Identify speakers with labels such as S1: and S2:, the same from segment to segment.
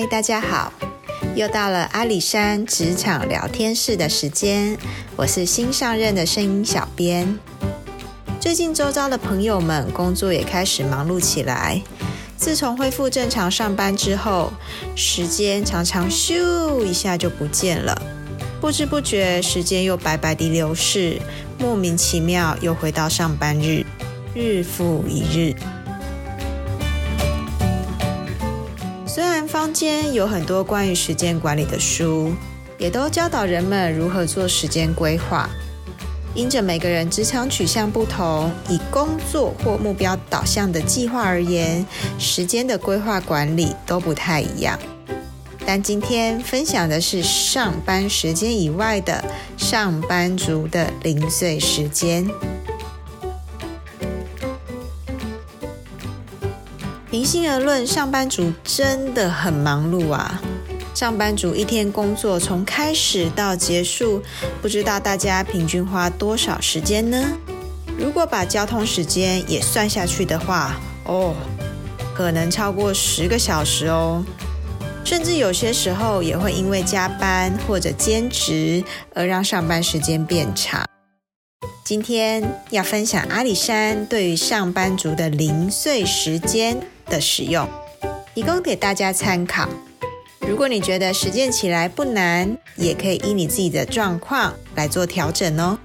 S1: 嗨，大家好！又到了阿里山职场聊天室的时间，我是新上任的声音小编。最近周遭的朋友们工作也开始忙碌起来。自从恢复正常上班之后，时间常常咻一下就不见了，不知不觉时间又白白地流逝，莫名其妙又回到上班日，日复一日。坊间有很多关于时间管理的书，也都教导人们如何做时间规划。因着每个人职场取向不同，以工作或目标导向的计划而言，时间的规划管理都不太一样。但今天分享的是上班时间以外的上班族的零碎时间。平心而论，上班族真的很忙碌啊！上班族一天工作从开始到结束，不知道大家平均花多少时间呢？如果把交通时间也算下去的话，哦，可能超过十个小时哦。甚至有些时候也会因为加班或者兼职而让上班时间变长。今天要分享阿里山对于上班族的零碎时间。的使用，提供给大家参考。如果你觉得实践起来不难，也可以依你自己的状况来做调整哦。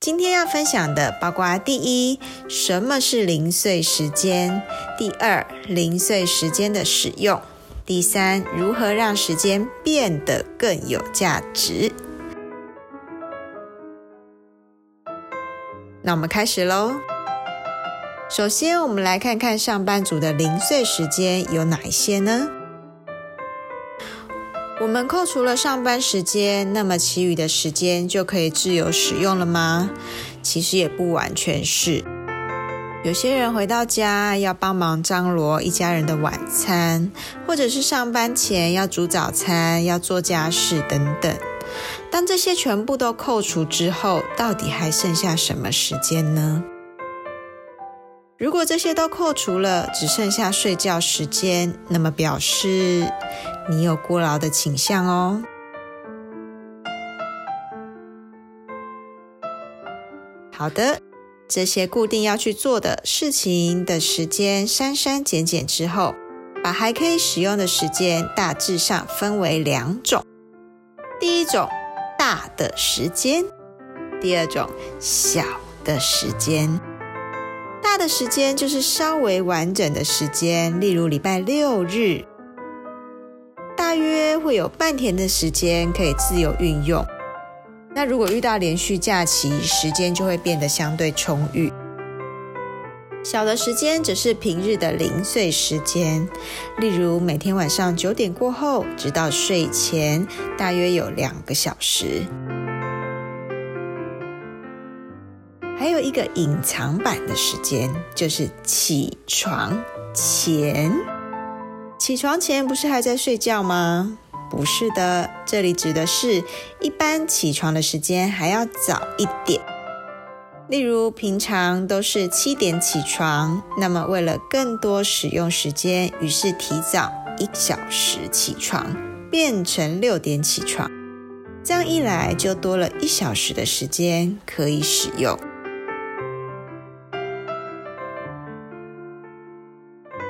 S1: 今天要分享的包括：第一，什么是零碎时间；第二，零碎时间的使用；第三，如何让时间变得更有价值。那我们开始喽。首先，我们来看看上班族的零碎时间有哪一些呢？我们扣除了上班时间，那么其余的时间就可以自由使用了吗？其实也不完全是。有些人回到家要帮忙张罗一家人的晚餐，或者是上班前要煮早餐、要做家事等等。当这些全部都扣除之后，到底还剩下什么时间呢？如果这些都扣除了，只剩下睡觉时间，那么表示你有过劳的倾向哦。好的，这些固定要去做的事情的时间删删减减之后，把还可以使用的时间大致上分为两种。第一种。大的时间，第二种小的时间。大的时间就是稍微完整的时间，例如礼拜六日，大约会有半天的时间可以自由运用。那如果遇到连续假期，时间就会变得相对充裕。小的时间只是平日的零碎时间，例如每天晚上九点过后，直到睡前，大约有两个小时。还有一个隐藏版的时间，就是起床前。起床前不是还在睡觉吗？不是的，这里指的是一般起床的时间还要早一点。例如，平常都是七点起床，那么为了更多使用时间，于是提早一小时起床，变成六点起床。这样一来，就多了一小时的时间可以使用。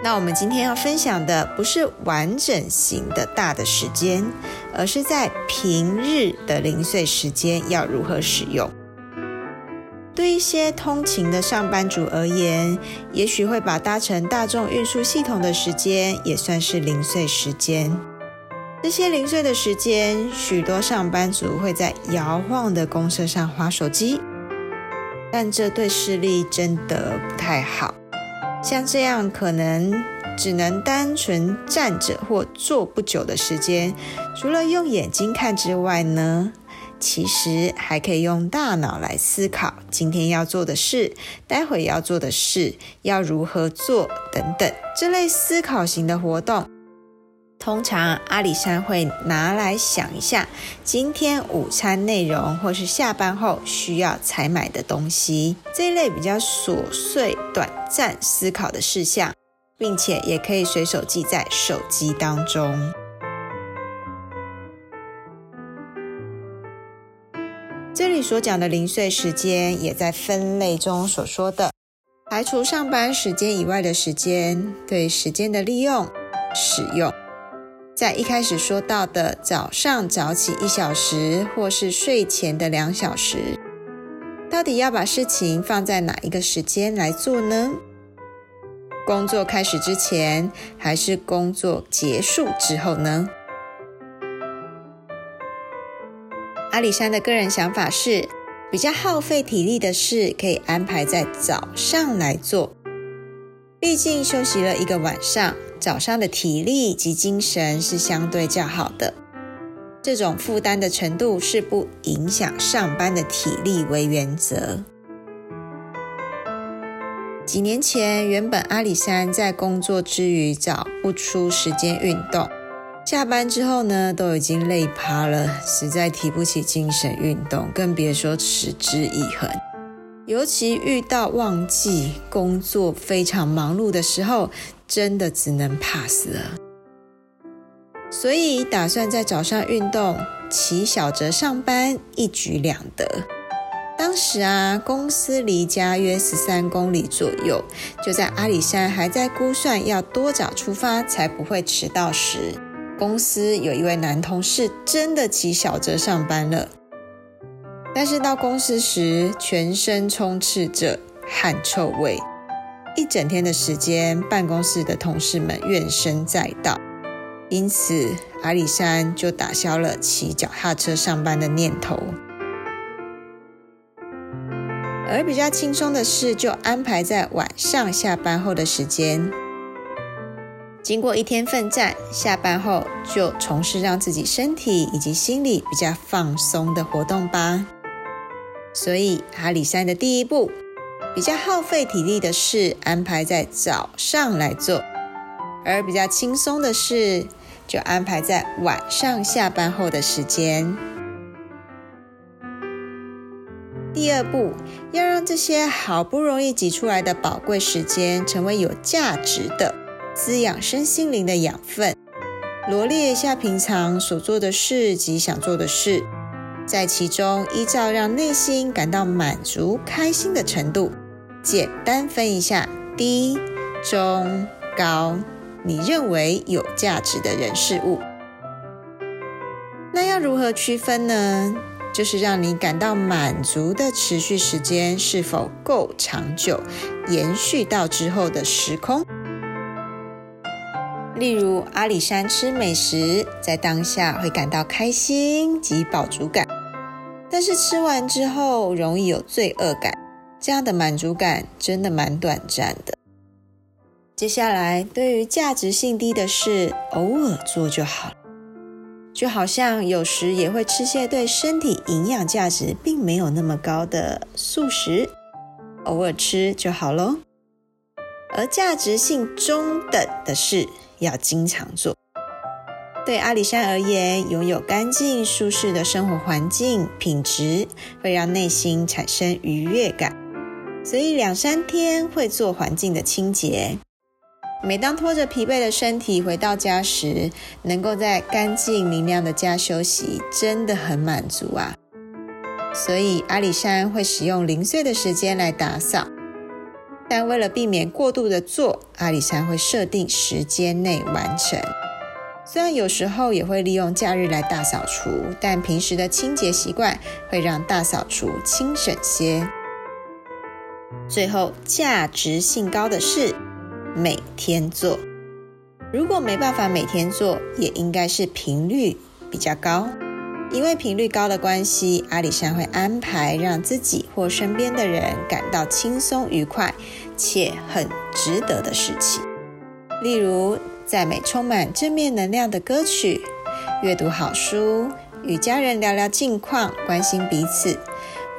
S1: 那我们今天要分享的不是完整型的大的时间，而是在平日的零碎时间要如何使用。对一些通勤的上班族而言，也许会把搭乘大众运输系统的时间也算是零碎时间。这些零碎的时间，许多上班族会在摇晃的公车上划手机，但这对视力真的不太好。像这样可能只能单纯站着或坐不久的时间，除了用眼睛看之外呢？其实还可以用大脑来思考今天要做的事，待会要做的事，要如何做等等。这类思考型的活动，通常阿里山会拿来想一下今天午餐内容，或是下班后需要采买的东西，这一类比较琐碎、短暂思考的事项，并且也可以随手记在手机当中。这里所讲的零碎时间，也在分类中所说的，排除上班时间以外的时间，对时间的利用、使用。在一开始说到的早上早起一小时，或是睡前的两小时，到底要把事情放在哪一个时间来做呢？工作开始之前，还是工作结束之后呢？阿里山的个人想法是，比较耗费体力的事，可以安排在早上来做。毕竟休息了一个晚上。早上的体力及精神是相对较好的，这种负担的程度是不影响上班的体力为原则。几年前，原本阿里山在工作之余找不出时间运动，下班之后呢，都已经累趴了，实在提不起精神运动，更别说持之以恒。尤其遇到旺季、工作非常忙碌的时候。真的只能 pass 了，所以打算在早上运动，骑小折上班，一举两得。当时啊，公司离家约十三公里左右，就在阿里山还在估算要多早出发才不会迟到时，公司有一位男同事真的骑小车上班了。但是到公司时，全身充斥着汗臭味。一整天的时间，办公室的同事们怨声载道，因此阿里山就打消了骑脚踏车上班的念头。而比较轻松的事，就安排在晚上下班后的时间。经过一天奋战，下班后就从事让自己身体以及心理比较放松的活动吧。所以阿里山的第一步。比较耗费体力的事，安排在早上来做；而比较轻松的事，就安排在晚上下班后的时间。第二步，要让这些好不容易挤出来的宝贵时间，成为有价值的、滋养身心灵的养分。罗列一下平常所做的事及想做的事，在其中依照让内心感到满足、开心的程度。简单分一下低、中、高，你认为有价值的人事物。那要如何区分呢？就是让你感到满足的持续时间是否够长久，延续到之后的时空。例如阿里山吃美食，在当下会感到开心及饱足感，但是吃完之后容易有罪恶感。这样的满足感真的蛮短暂的。接下来，对于价值性低的事，偶尔做就好。就好像有时也会吃些对身体营养价值并没有那么高的素食，偶尔吃就好喽。而价值性中等的事，要经常做。对阿里山而言，拥有干净舒适的生活环境品质，会让内心产生愉悦感。所以两三天会做环境的清洁。每当拖着疲惫的身体回到家时，能够在干净明亮的家休息，真的很满足啊！所以阿里山会使用零碎的时间来打扫，但为了避免过度的做，阿里山会设定时间内完成。虽然有时候也会利用假日来大扫除，但平时的清洁习惯会让大扫除轻省些。最后，价值性高的事，每天做。如果没办法每天做，也应该是频率比较高。因为频率高的关系，阿里山会安排让自己或身边的人感到轻松愉快且很值得的事情。例如，赞美充满正面能量的歌曲，阅读好书，与家人聊聊近况，关心彼此。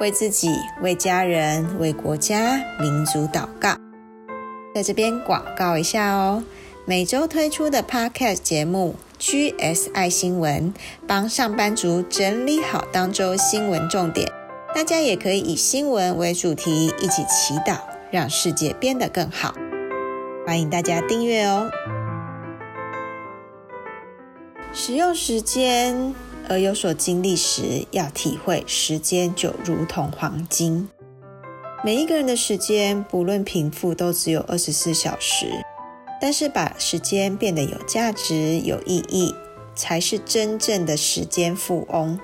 S1: 为自己、为家人、为国家、民族祷告。在这边广告一下哦，每周推出的 Podcast 节目《GSI 新闻，帮上班族整理好当周新闻重点。大家也可以以新闻为主题，一起祈祷，让世界变得更好。欢迎大家订阅哦。使用时间而有所经历时，要体会时间就如同黄金。每一个人的时间，不论贫富，都只有二十四小时。但是把时间变得有价值、有意义，才是真正的时间富翁。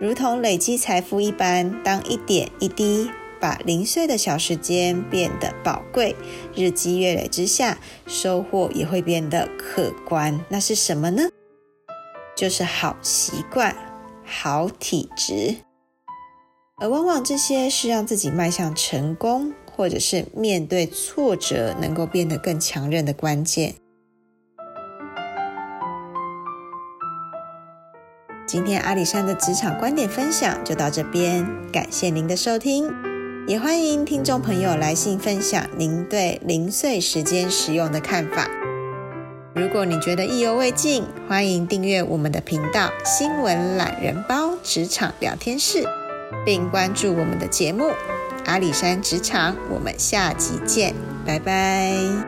S1: 如同累积财富一般，当一点一滴把零碎的小时间变得宝贵，日积月累之下，收获也会变得可观。那是什么呢？就是好习惯、好体质。而往往这些是让自己迈向成功，或者是面对挫折能够变得更强韧的关键。今天阿里山的职场观点分享就到这边，感谢您的收听，也欢迎听众朋友来信分享您对零碎时间使用的看法。如果你觉得意犹未尽，欢迎订阅我们的频道“新闻懒人包职场聊天室”。并关注我们的节目《阿里山职场》，我们下集见，拜拜。